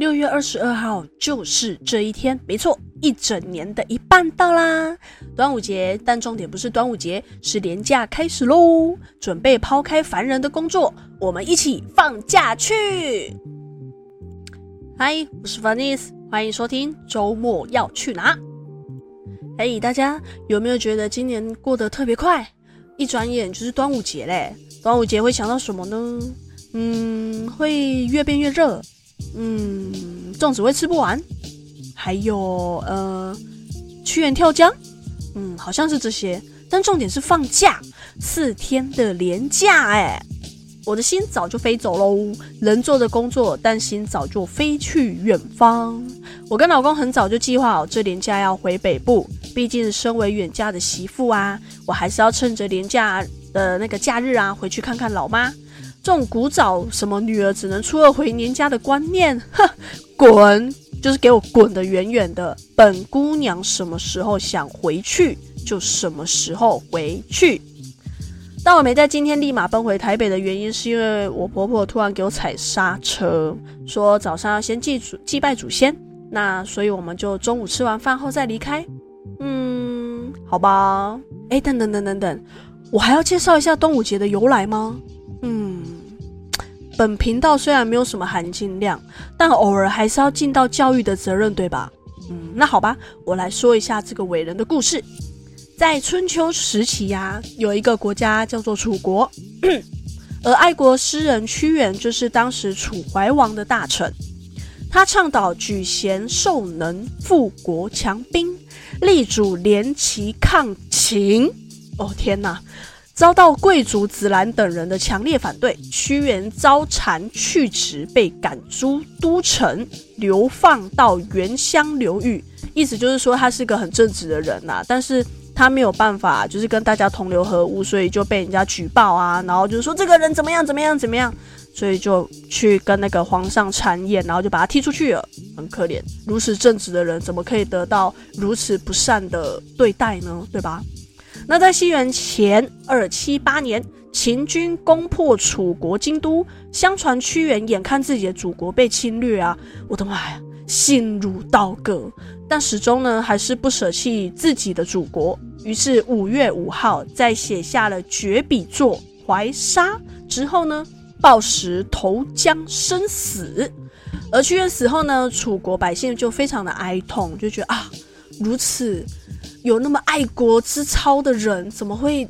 六月二十二号就是这一天，没错，一整年的一半到啦。端午节，但重点不是端午节，是连假开始喽。准备抛开烦人的工作，我们一起放假去。嗨，我是 Vanice，欢迎收听周末要去哪。嘿，大家有没有觉得今年过得特别快？一转眼就是端午节嘞。端午节会想到什么呢？嗯，会越变越热。嗯，粽子会吃不完。还有呃，屈原跳江。嗯，好像是这些。但重点是放假，四天的连假哎。我的心早就飞走喽，人做的工作，但心早就飞去远方。我跟老公很早就计划好这连假要回北部，毕竟身为远嫁的媳妇啊，我还是要趁着连假的那个假日啊，回去看看老妈。这种古早什么女儿只能初二回娘家的观念，哼，滚！就是给我滚得远远的。本姑娘什么时候想回去，就什么时候回去。但我没在今天立马奔回台北的原因，是因为我婆婆突然给我踩刹车，说早上要先祭祖祭拜祖先，那所以我们就中午吃完饭后再离开。嗯，好吧。哎，等等等等等，我还要介绍一下端午节的由来吗？嗯，本频道虽然没有什么含金量，但偶尔还是要尽到教育的责任，对吧？嗯，那好吧，我来说一下这个伟人的故事。在春秋时期呀、有一个国家叫做楚国，而爱国诗人屈原就是当时楚怀王的大臣。他倡导举贤授能、富国强兵、力主联齐抗秦。哦天哪！遭到贵族子兰等人的强烈反对，屈原遭谗去职，被赶出都城，流放到原乡流域。意思就是说，他是个很正直的人呐、啊，但是。他没有办法，就是跟大家同流合污，所以就被人家举报啊，然后就是说这个人怎么样怎么样怎么样，所以就去跟那个皇上谗言，然后就把他踢出去了，很可怜。如此正直的人，怎么可以得到如此不善的对待呢？对吧？那在西元前二七八年，秦军攻破楚国京都，相传屈原眼看自己的祖国被侵略啊，我的妈呀，心如刀割，但始终呢还是不舍弃自己的祖国。于是五月五号，在写下了绝笔作《怀沙》之后呢，抱石投江身死。而屈原死后呢，楚国百姓就非常的哀痛，就觉得啊，如此有那么爱国之操的人，怎么会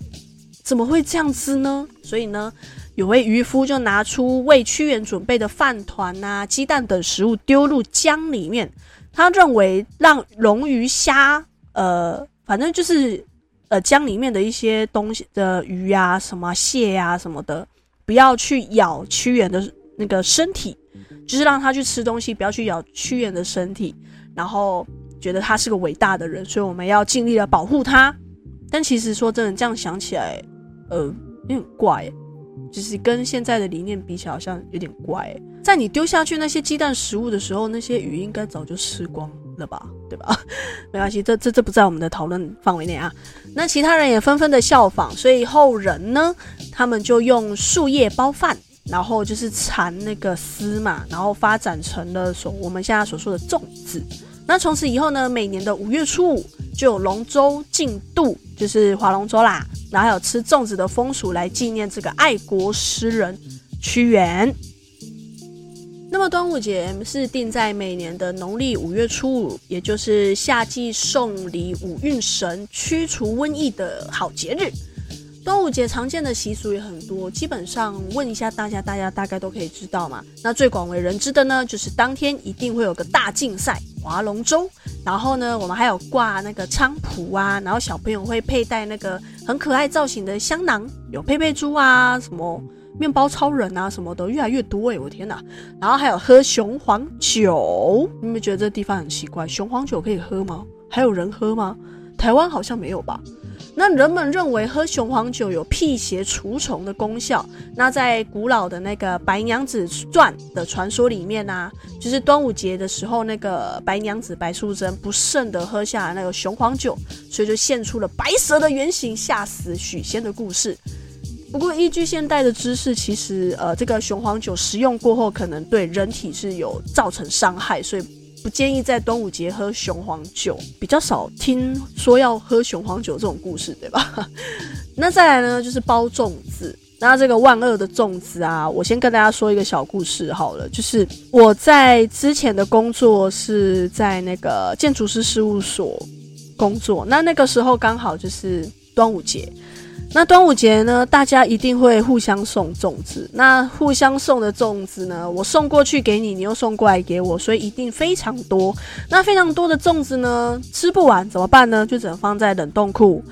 怎么会这样子呢？所以呢，有位渔夫就拿出为屈原准备的饭团啊、鸡蛋等食物丢入江里面，他认为让龙鱼虾呃。反正就是，呃，江里面的一些东西的鱼、啊、什么蟹呀、啊、什么的，不要去咬屈原的那个身体，就是让他去吃东西，不要去咬屈原的身体。然后觉得他是个伟大的人，所以我们要尽力的保护他。但其实说真的，这样想起来，呃，有点怪，就是跟现在的理念比起来，好像有点怪。在你丢下去那些鸡蛋食物的时候，那些鱼应该早就吃光了吧？对吧？没关系，这这这不在我们的讨论范围内啊。那其他人也纷纷的效仿，所以后人呢，他们就用树叶包饭，然后就是缠那个丝嘛，然后发展成了所我们现在所说的粽子。那从此以后呢，每年的五月初五就有龙舟竞渡，就是划龙舟啦，然后还有吃粽子的风俗来纪念这个爱国诗人屈原。那么端午节是定在每年的农历五月初五，也就是夏季送礼五运神、驱除瘟疫的好节日。端午节常见的习俗也很多，基本上问一下大家，大家大概都可以知道嘛。那最广为人知的呢，就是当天一定会有个大竞赛，划龙舟。然后呢，我们还有挂那个菖蒲啊，然后小朋友会佩戴那个很可爱造型的香囊，有佩佩猪啊什么。面包超人啊什么的越来越多哎，我天哪！然后还有喝雄黄酒，你们觉得这地方很奇怪？雄黄酒可以喝吗？还有人喝吗？台湾好像没有吧？那人们认为喝雄黄酒有辟邪除虫的功效。那在古老的那个《白娘子传》的传说里面呢、就是端午节的时候，那个白娘子白素贞不慎的喝下了那个雄黄酒，所以就现出了白蛇的原型，吓死许仙的故事。不过依据现代的知识，其实呃，这个雄黄酒食用过后，可能对人体是有造成伤害，所以不建议在端午节喝雄黄酒。比较少听说要喝雄黄酒这种故事，对吧？那再来呢，就是包粽子。那这个万恶的粽子啊，我先跟大家说一个小故事好了，就是我在之前的工作是在那个建筑师事务所工作，那那个时候刚好就是端午节。那端午节呢，大家一定会互相送粽子。那互相送的粽子呢，我送过去给你，你又送过来给我，所以一定非常多。那非常多的粽子呢，吃不完怎么办呢？就只能放在冷冻库。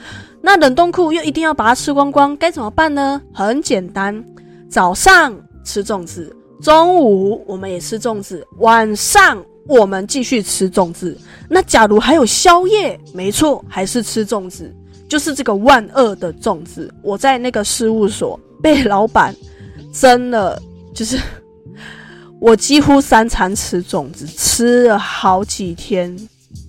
那冷冻库又一定要把它吃光光，该怎么办呢？很简单，早上吃粽子，中午我们也吃粽子，晚上我们继续吃粽子。那假如还有宵夜，没错，还是吃粽子。就是这个万恶的粽子，我在那个事务所被老板蒸了，就是 我几乎三餐吃粽子，吃了好几天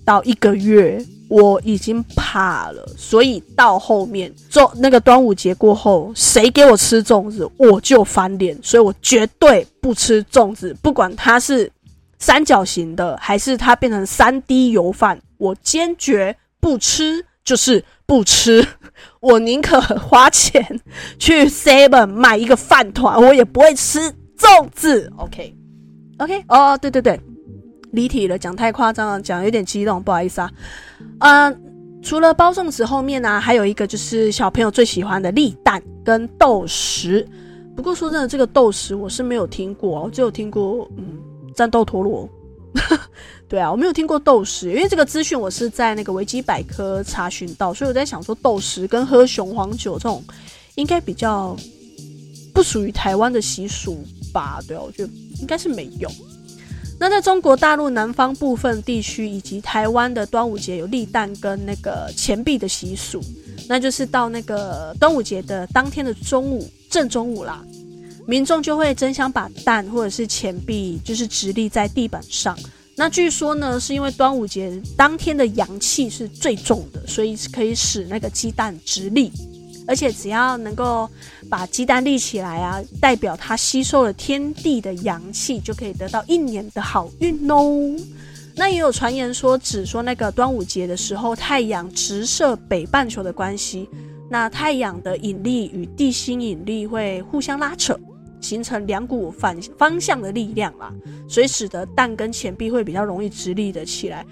到一个月，我已经怕了。所以到后面粽那个端午节过后，谁给我吃粽子，我就翻脸。所以我绝对不吃粽子，不管它是三角形的，还是它变成三 D 油饭，我坚决不吃。就是不吃，我宁可花钱去 Seven 买一个饭团，我也不会吃粽子。OK，OK，哦，对对对，离题了，讲太夸张了，讲有点激动，不好意思啊。呃，除了包粽子后面呢、还有一个就是小朋友最喜欢的立蛋跟豆食。不过说真的，这个豆食我是没有听过，我只有听过嗯战斗陀螺。对啊，我没有听过豆食，因为这个资讯我是在那个维基百科查询到，所以我在想说豆食跟喝雄黄酒这种应该比较不属于台湾的习俗吧？对啊，我觉得应该是没有。那在中国大陆南方部分地区以及台湾的端午节有立蛋跟那个钱币的习俗，那就是到那个端午节的当天的中午，正中午啦，民众就会争相把蛋或者是钱币就是直立在地板上。那据说呢，是因为端午节当天的阳气是最重的，所以可以使那个鸡蛋直立，而且只要能够把鸡蛋立起来啊，代表它吸收了天地的阳气，就可以得到一年的好运哦。那也有传言说，指说那个端午节的时候，太阳直射北半球的关系，那太阳的引力与地心引力会互相拉扯。形成两股反方向的力量啦，所以使得蛋跟钱币会比较容易直立的起来。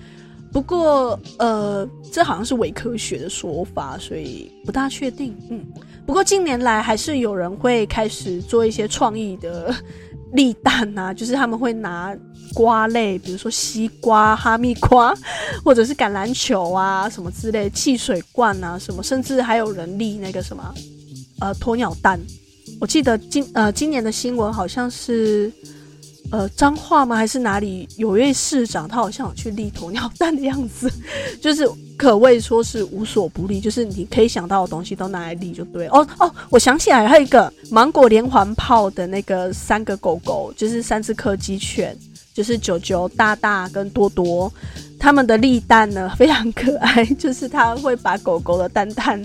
不过，呃，这好像是伪科学的说法，所以不大确定。嗯，不过近年来还是有人会开始做一些创意的立蛋啊，就是他们会拿瓜类，比如说西瓜、哈密瓜，或者是橄榄球啊什么之类，汽水罐啊什么，甚至还有人立那个什么，呃，鸵鸟蛋。我记得今呃今年的新闻好像是，呃彰化吗？还是哪里有一位市长，他好像有去立鸵鸟蛋的样子，就是可谓说是无所不立，就是你可以想到的东西都拿来立就对。哦哦，我想起来，还有一个芒果连环炮的那个三个狗狗，就是三只柯基犬，就是九九、大大跟多多，他们的立蛋呢非常可爱，就是他会把狗狗的蛋蛋，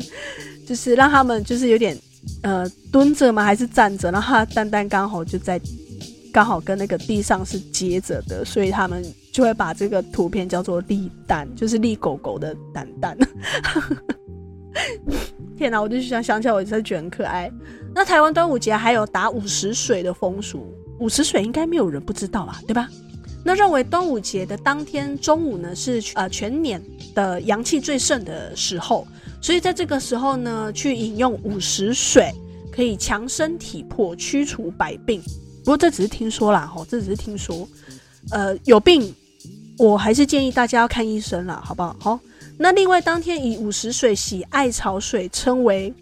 就是让他们就是有点。呃，蹲着吗？还是站着？然后蛋蛋刚好就在，刚好跟那个地上是接着的，所以他们就会把这个图片叫做立蛋，就是立狗狗的蛋蛋。天哪，我就想想起来，我真的觉得很可爱。那台湾端午节还有打五十水的风俗，五十水应该没有人不知道吧？对吧？那认为端午节的当天中午呢，是呃全年的阳气最盛的时候。所以在这个时候呢，去饮用午时水，可以强身体魄、驱除百病。不过这只是听说啦，吼，这只是听说。呃，有病，我还是建议大家要看医生啦，好不好？好。那另外当天以午时水洗艾草水，称为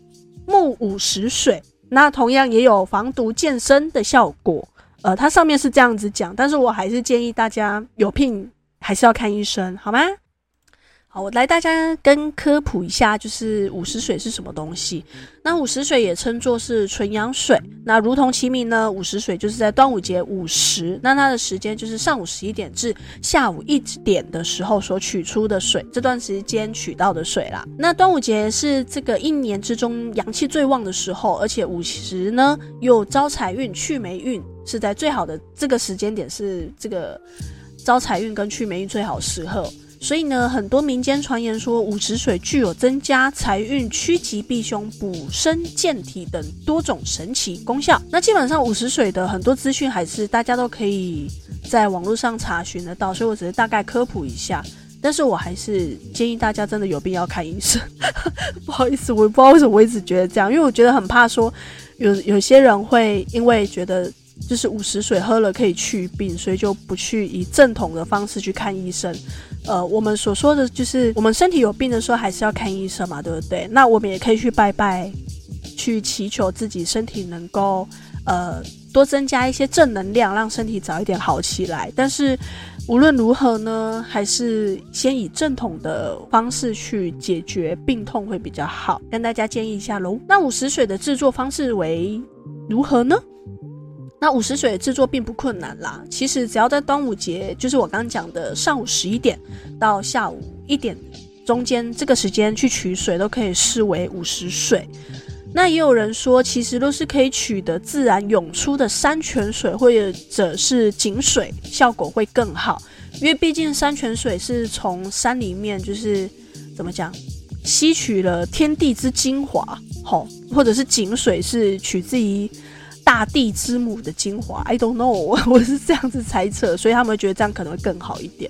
木午时水，那同样也有防毒健身的效果。呃，它上面是这样子讲，但是我还是建议大家有病还是要看医生，好吗？好，我来大家跟科普一下，就是午时水是什么东西。那午时水也称作是纯阳水。那如同其名呢，午时水就是在端午节午时，那它的时间就是上午十一点至下午一点的时候所取出的水，这段时间取到的水啦。那端午节是这个一年之中阳气最旺的时候，而且午时呢又招财运、去霉运，是在最好的这个时间点，是这个招财运跟去霉运最好时候。所以呢，很多民间传言说午时水具有增加财运、趋吉避凶、补身健体等多种神奇功效。那基本上午时水的很多资讯还是大家都可以在网络上查询得到，所以我只是大概科普一下。但是我还是建议大家真的有病要看医生。不好意思，我也不知道为什么我一直觉得这样，因为我觉得很怕说有有些人会因为觉得就是午时水喝了可以去病，所以就不去以正统的方式去看医生。呃，我们所说的就是，我们身体有病的时候，还是要看医生嘛，对不对？那我们也可以去拜拜，去祈求自己身体能够，呃，多增加一些正能量，让身体早一点好起来。但是无论如何呢，还是先以正统的方式去解决病痛会比较好，跟大家建议一下喽。那午时水的制作方式为如何呢？那午时水制作并不困难啦，其实只要在端午节，就是我刚刚讲的上午十一点到下午一点中间这个时间去取水，都可以视为午时水。那也有人说，其实都是可以取得自然涌出的山泉水或者是井水，效果会更好，因为毕竟山泉水是从山里面就是怎么讲，吸取了天地之精华，吼，或者是井水是取自于。大地之母的精华，I don't know，我是这样子猜测，所以他们觉得这样可能会更好一点。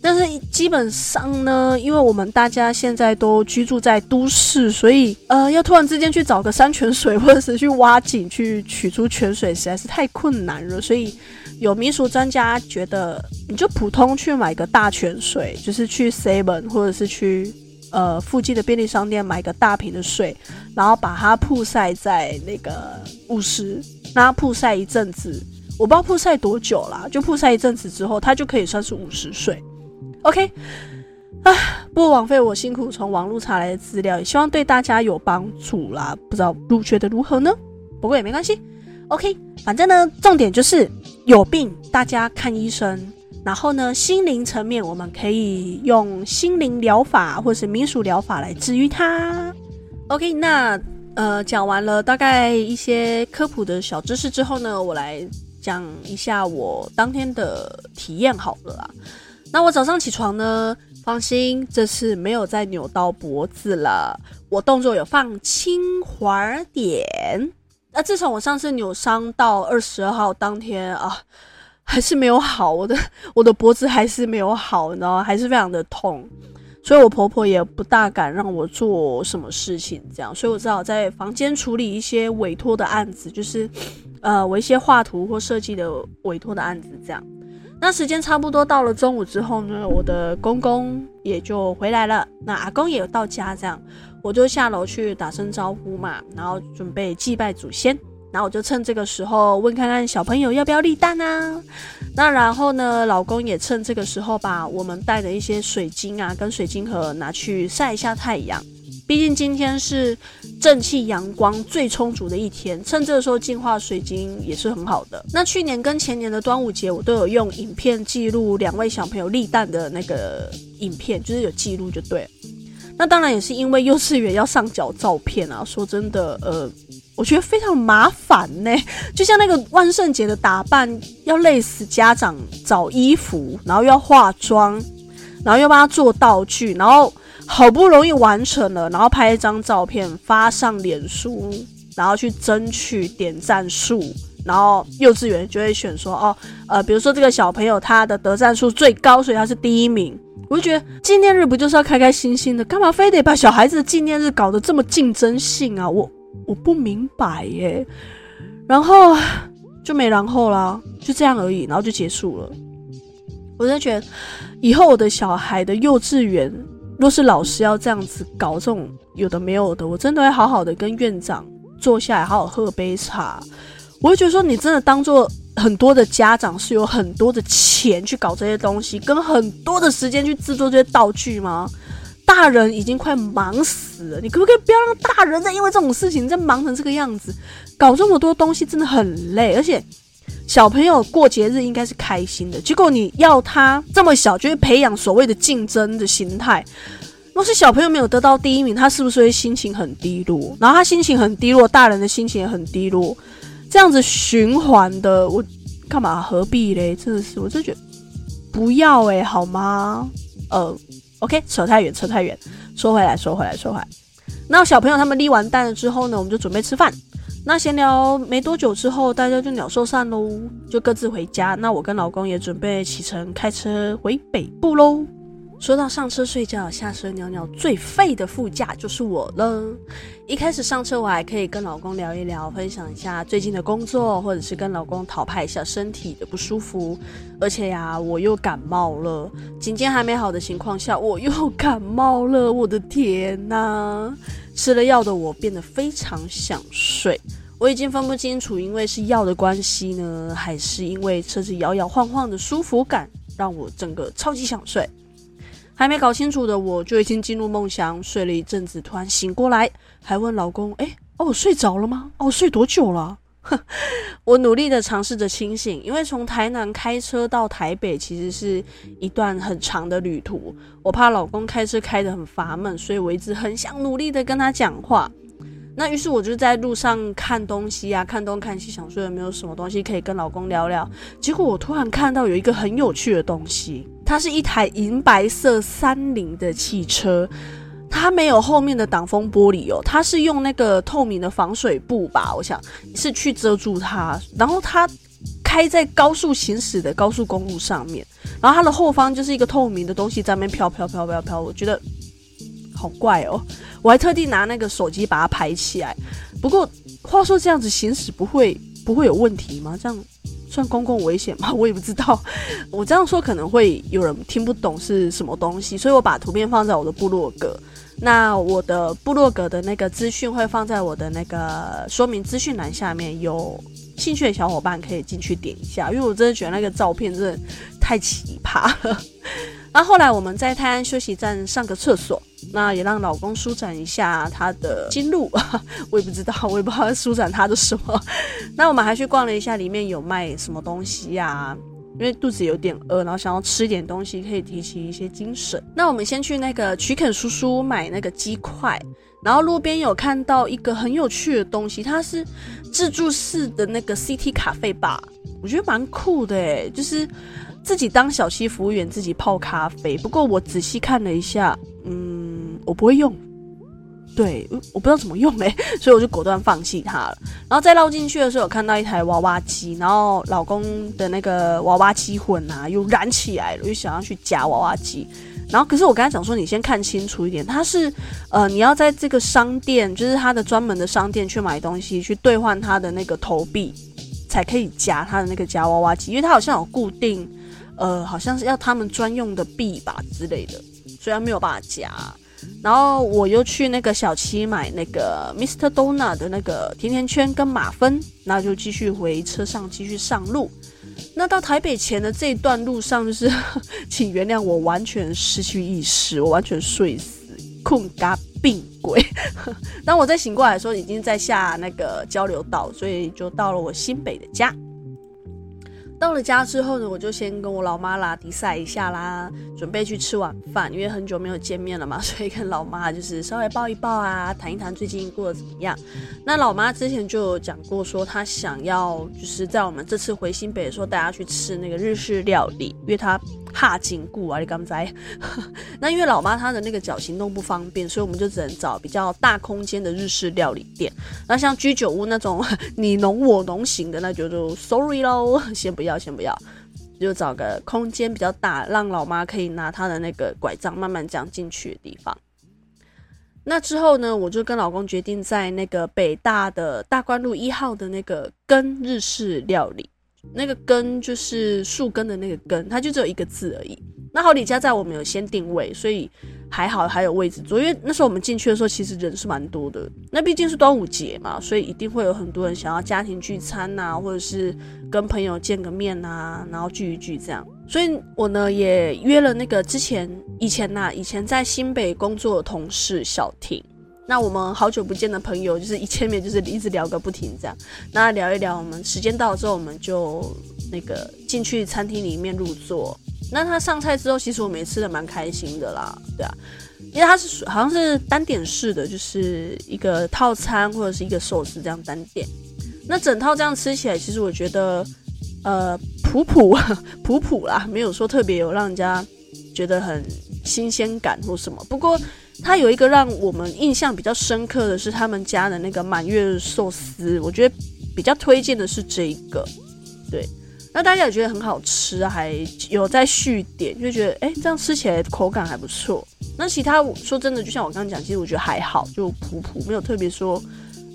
但是基本上呢，因为我们大家现在都居住在都市，所以呃，要突然之间去找个山泉水，或者是去挖井去取出泉水，实在是太困难了。所以有民俗专家觉得，你就普通去买个大泉水，就是去 Seven 或者是去。呃，附近的便利商店买个大瓶的水，然后把它曝晒在那个五十，让它曝晒一阵子，我不知道曝晒多久啦，就曝晒一阵子之后，它就可以算是五十岁。OK，啊，不枉费我辛苦从网络查来的资料，也希望对大家有帮助啦。不知道路觉得如何呢？不过也没关系。OK，反正呢，重点就是有病大家看医生。然后呢，心灵层面我们可以用心灵疗法或是民俗疗法来治愈它。OK，那呃讲完了大概一些科普的小知识之后呢，我来讲一下我当天的体验好了啦。那我早上起床呢，放心，这次没有再扭到脖子了，我动作有放轻缓点。那自从我上次扭伤到二十二号当天啊。还是没有好，我的 我的脖子还是没有好，你知道吗？还是非常的痛，所以我婆婆也不大敢让我做什么事情，这样，所以我只好在房间处理一些委托的案子，就是，呃，我一些画图或设计的委托的案子，这样。那时间差不多到了中午之后呢，我的公公也就回来了，那阿公也到家，这样，我就下楼去打声招呼嘛，然后准备祭拜祖先。然后我就趁这个时候问看看小朋友要不要立蛋啊？那然后呢，老公也趁这个时候把我们带的一些水晶啊跟水晶盒拿去晒一下太阳。毕竟今天是正气阳光最充足的一天，趁这个时候净化水晶也是很好的。那去年跟前年的端午节，我都有用影片记录两位小朋友立蛋的那个影片，就是有记录就对。那当然也是因为幼稚园要上缴照片啊。说真的，呃。我觉得非常麻烦呢，就像那个万圣节的打扮，要累死家长找衣服，然后又要化妆，然后又帮他做道具，然后好不容易完成了，然后拍一张照片发上脸书，然后去争取点赞数，然后幼稚园就会选说哦，呃，比如说这个小朋友他的得赞数最高，所以他是第一名。我就觉得纪念日不就是要开开心心的，干嘛非得把小孩子的纪念日搞得这么竞争性啊？我。我不明白耶，然后就没然后啦，就这样而已，然后就结束了。我真的觉得，以后我的小孩的幼稚园，若是老师要这样子搞这种有的没有的，我真的会好好的跟院长坐下来，好好喝杯茶。我会觉得说，你真的当做很多的家长是有很多的钱去搞这些东西，跟很多的时间去制作这些道具吗？大人已经快忙死了，你可不可以不要让大人再因为这种事情再忙成这个样子？搞这么多东西真的很累，而且小朋友过节日应该是开心的，结果你要他这么小就会培养所谓的竞争的心态。若是小朋友没有得到第一名，他是不是会心情很低落？然后他心情很低落，大人的心情也很低落，这样子循环的，我干嘛何必嘞？真的是，我就觉得不要哎、好吗？呃。OK，扯太远，扯太远。说回来，说回来，说回来。那小朋友他们立完蛋了之后呢，我们就准备吃饭。那闲聊没多久之后，大家就鸟兽散喽，就各自回家。那我跟老公也准备启程开车回北部喽。说到上车睡觉，下车尿尿，最废的副驾就是我了。一开始上车，我还可以跟老公聊一聊，分享一下最近的工作，或者是跟老公讨拍一下身体的不舒服。而且呀，我又感冒了，警戒还没好的情况下，我又感冒了。我的天呐！吃了药的我变得非常想睡。我已经分不清楚，因为是药的关系呢，还是因为车子摇摇晃晃的舒服感，让我整个超级想睡。还没搞清楚的我就已经进入梦乡，睡了一阵子，突然醒过来，还问老公：“哎，哦，睡着了吗？哦，睡多久了？”哼，我努力的尝试着清醒，因为从台南开车到台北其实是一段很长的旅途，我怕老公开车开得很乏闷，所以我一直很想努力的跟他讲话。那于是我就在路上看东西啊，看东看西，想说有没有什么东西可以跟老公聊聊。结果我突然看到有一个很有趣的东西。它是一台银白色三菱的汽车，它没有后面的挡风玻璃哦，它是用那个透明的防水布吧，我想是去遮住它。然后它开在高速行驶的高速公路上面，然后它的后方就是一个透明的东西在那边飘飘飘飘飘，我觉得好怪哦。我还特地拿那个手机把它拍起来。不过话说这样子行驶不会不会有问题吗？这样。算公共危险吗？我也不知道。我这样说可能会有人听不懂是什么东西，所以我把图片放在我的部落格。那我的部落格的那个资讯会放在我的那个说明资讯栏下面，有兴趣的小伙伴可以进去点一下，因为我真的觉得那个照片真的太奇葩了。那后来我们在泰安休息站上个厕所。那也让老公舒展一下他的经路，我也不知道，我也不知道舒展他的什么。那我们还去逛了一下，里面有卖什么东西呀、因为肚子有点饿，然后想要吃点东西，可以提起一些精神。那我们先去那个曲肯叔叔买那个鸡块，然后路边有看到一个很有趣的东西，它是自助式的那个 CT 咖啡吧，我觉得蛮酷的诶，就是自己当小七服务员，自己泡咖啡。不过我仔细看了一下，嗯。我不会用，对，我不知道怎么用嘞，所以我就果断放弃它了。然后再绕进去的时候，有看到一台娃娃机，然后老公的那个娃娃机魂啊又燃起来了，我就想要去夹娃娃机。然后可是我刚才讲说，你先看清楚一点，它是呃，你要在这个商店，就是它的专门的商店去买东西，去兑换它的那个投币，才可以夹它的那个夹娃娃机，因为它好像有固定，呃，好像是要他们专用的币吧之类的，所以没有办法夹。然后我又去那个小七买那个 Mr. Donut 的那个甜甜圈跟马芬，那就继续回车上继续上路。那到台北前的这一段路上，就是 请原谅我完全失去意识，我完全睡死，困嘎病鬼。当我再醒过来的时候，已经在下那个交流道，所以就到了我新北的家。到了家之后呢，我就先跟我老妈拉迪赛一下啦，准备去吃晚饭，因为很久没有见面了嘛，所以跟老妈就是稍微抱一抱啊，谈一谈最近过得怎么样。那老妈之前就有讲过，说她想要就是在我们这次回新北的时候带她去吃那个日式料理，因为她怕紧固啊，你刚才。那因为老妈她的那个脚行动不方便，所以我们就只能找比较大空间的日式料理店。那像居酒屋那种 你侬我侬型的，那就就 sorry 喽，先不要。先不要，就找个空间比较大，让老妈可以拿她的那个拐杖慢慢这样进去的地方。那之后呢，我就跟老公决定在那个北大的大观路一号的那个根日式料理，那个根就是树根的那个根，它就只有一个字而已。那好，李家在我们有先定位，所以还好还有位置坐。因为那时候我们进去的时候，其实人是蛮多的。那毕竟是端午节嘛，所以一定会有很多人想要家庭聚餐呐、或者是跟朋友见个面呐、啊，然后聚一聚这样。所以我呢也约了那个之前以前呐、以前在新北工作的同事小婷。那我们好久不见的朋友，就是一见面就是一直聊个不停这样。那聊一聊，我们时间到了之后，我们就那个进去餐厅里面入座。那他上菜之后，其实我们也吃的蛮开心的啦，对啊，因为他是好像是单点式的，就是一个套餐或者是一个寿司这样单点。那整套这样吃起来，其实我觉得呃普普 普普啦，没有说特别有让人家觉得很新鲜感或什么。不过。它有一个让我们印象比较深刻的是他们家的那个满月寿司，我觉得比较推荐的是这一个，对，那大家也觉得很好吃，还有在续点，就觉得哎、这样吃起来口感还不错。那其他说真的，就像我刚刚讲，其实我觉得还好，就普普，没有特别说，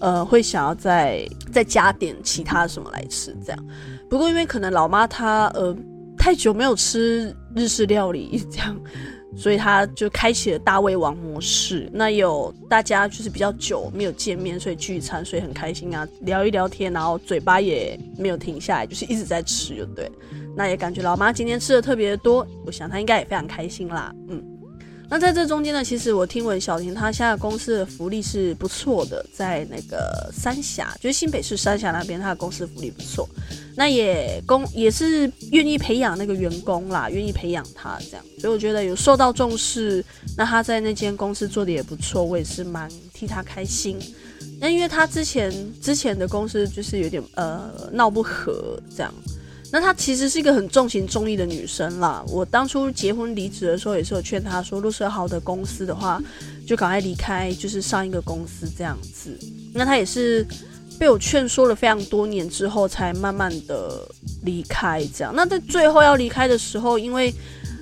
呃，会想要再再加点其他什么来吃这样。不过因为可能老妈她呃太久没有吃日式料理这样。所以他就开启了大胃王模式。那有大家就是比较久没有见面，所以聚餐，所以很开心啊，聊一聊天，然后嘴巴也没有停下来，就是一直在吃，就对。那也感觉老妈今天吃的特别多，我想她应该也非常开心啦，嗯。那在这中间呢，其实我听闻小婷她现在公司的福利是不错的，在那个三峡，就是新北市三峡那边，她的公司福利不错。那也公也是愿意培养那个员工啦，愿意培养他这样，所以我觉得有受到重视。那他在那间公司做的也不错，我也是蛮替他开心。那因为他之前之前的公司就是有点呃闹不和这样。那她其实是一个很重情重义的女生啦。我当初结婚离职的时候，也是有劝她说，如果是好的公司的话，就赶快离开，就是上一个公司这样子。那她也是被我劝说了非常多年之后，才慢慢的离开这样。那在最后要离开的时候，因为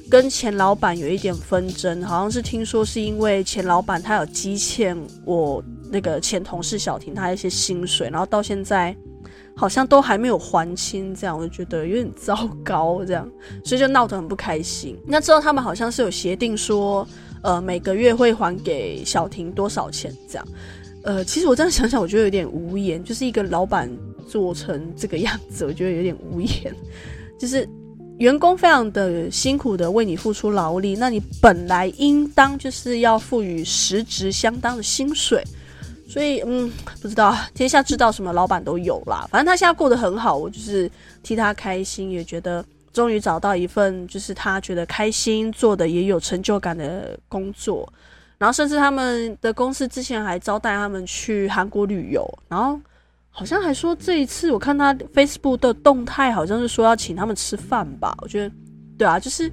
跟前老板有一点纷争，好像是听说是因为前老板他有积欠我那个前同事小婷他一些薪水，然后到现在。好像都还没有还清，这样我就觉得有点糟糕，这样，所以就闹得很不开心。那之后他们好像是有协定说，呃，每个月会还给小婷多少钱，这样。呃，其实我这样想想，我觉得有点无言，就是一个老板做成这个样子，我觉得有点无言。就是员工非常的辛苦的为你付出劳力，那你本来应当就是要赋予实质相当的薪水。所以，嗯，不知道天下知道什么老板都有啦。反正他现在过得很好，我就是替他开心，也觉得终于找到一份就是他觉得开心做的也有成就感的工作。然后，甚至他们的公司之前还招待他们去韩国旅游，然后好像还说这一次我看他 Facebook 的动态，好像是说要请他们吃饭吧。我觉得，对啊，就是。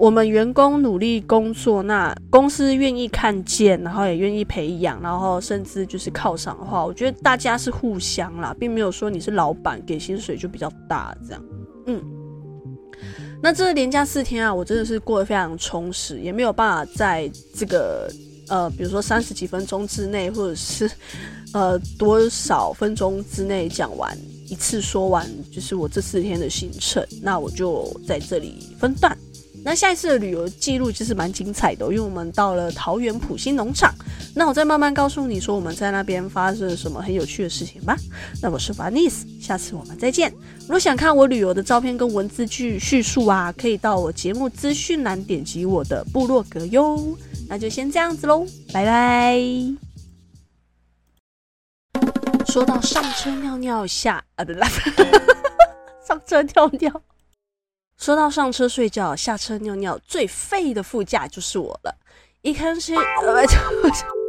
我们员工努力工作，那公司愿意看见，然后也愿意培养，然后甚至就是犒赏的话，我觉得大家是互相啦，并没有说你是老板给薪水就比较大这样。嗯，那这连假四天啊，我真的是过得非常充实，也没有办法在这个呃，比如说三十几分钟之内，或者是呃多少分钟之内讲完一次说完，就是我这四天的行程，那我就在这里分段。那下一次的旅游记录其实蛮精彩的，因为我们到了桃园埔心农场。那我再慢慢告诉你说我们在那边发生了什么很有趣的事情吧。那我是 Vanice，下次我们再见。如果想看我旅游的照片跟文字剧叙述啊，可以到我节目资讯栏点击我的部落格哟。那就先这样子喽，拜拜。说到上车尿尿下啊，不对，上车尿尿。说到上车睡觉，下车尿尿，最废的副驾就是我了。一开始，呃，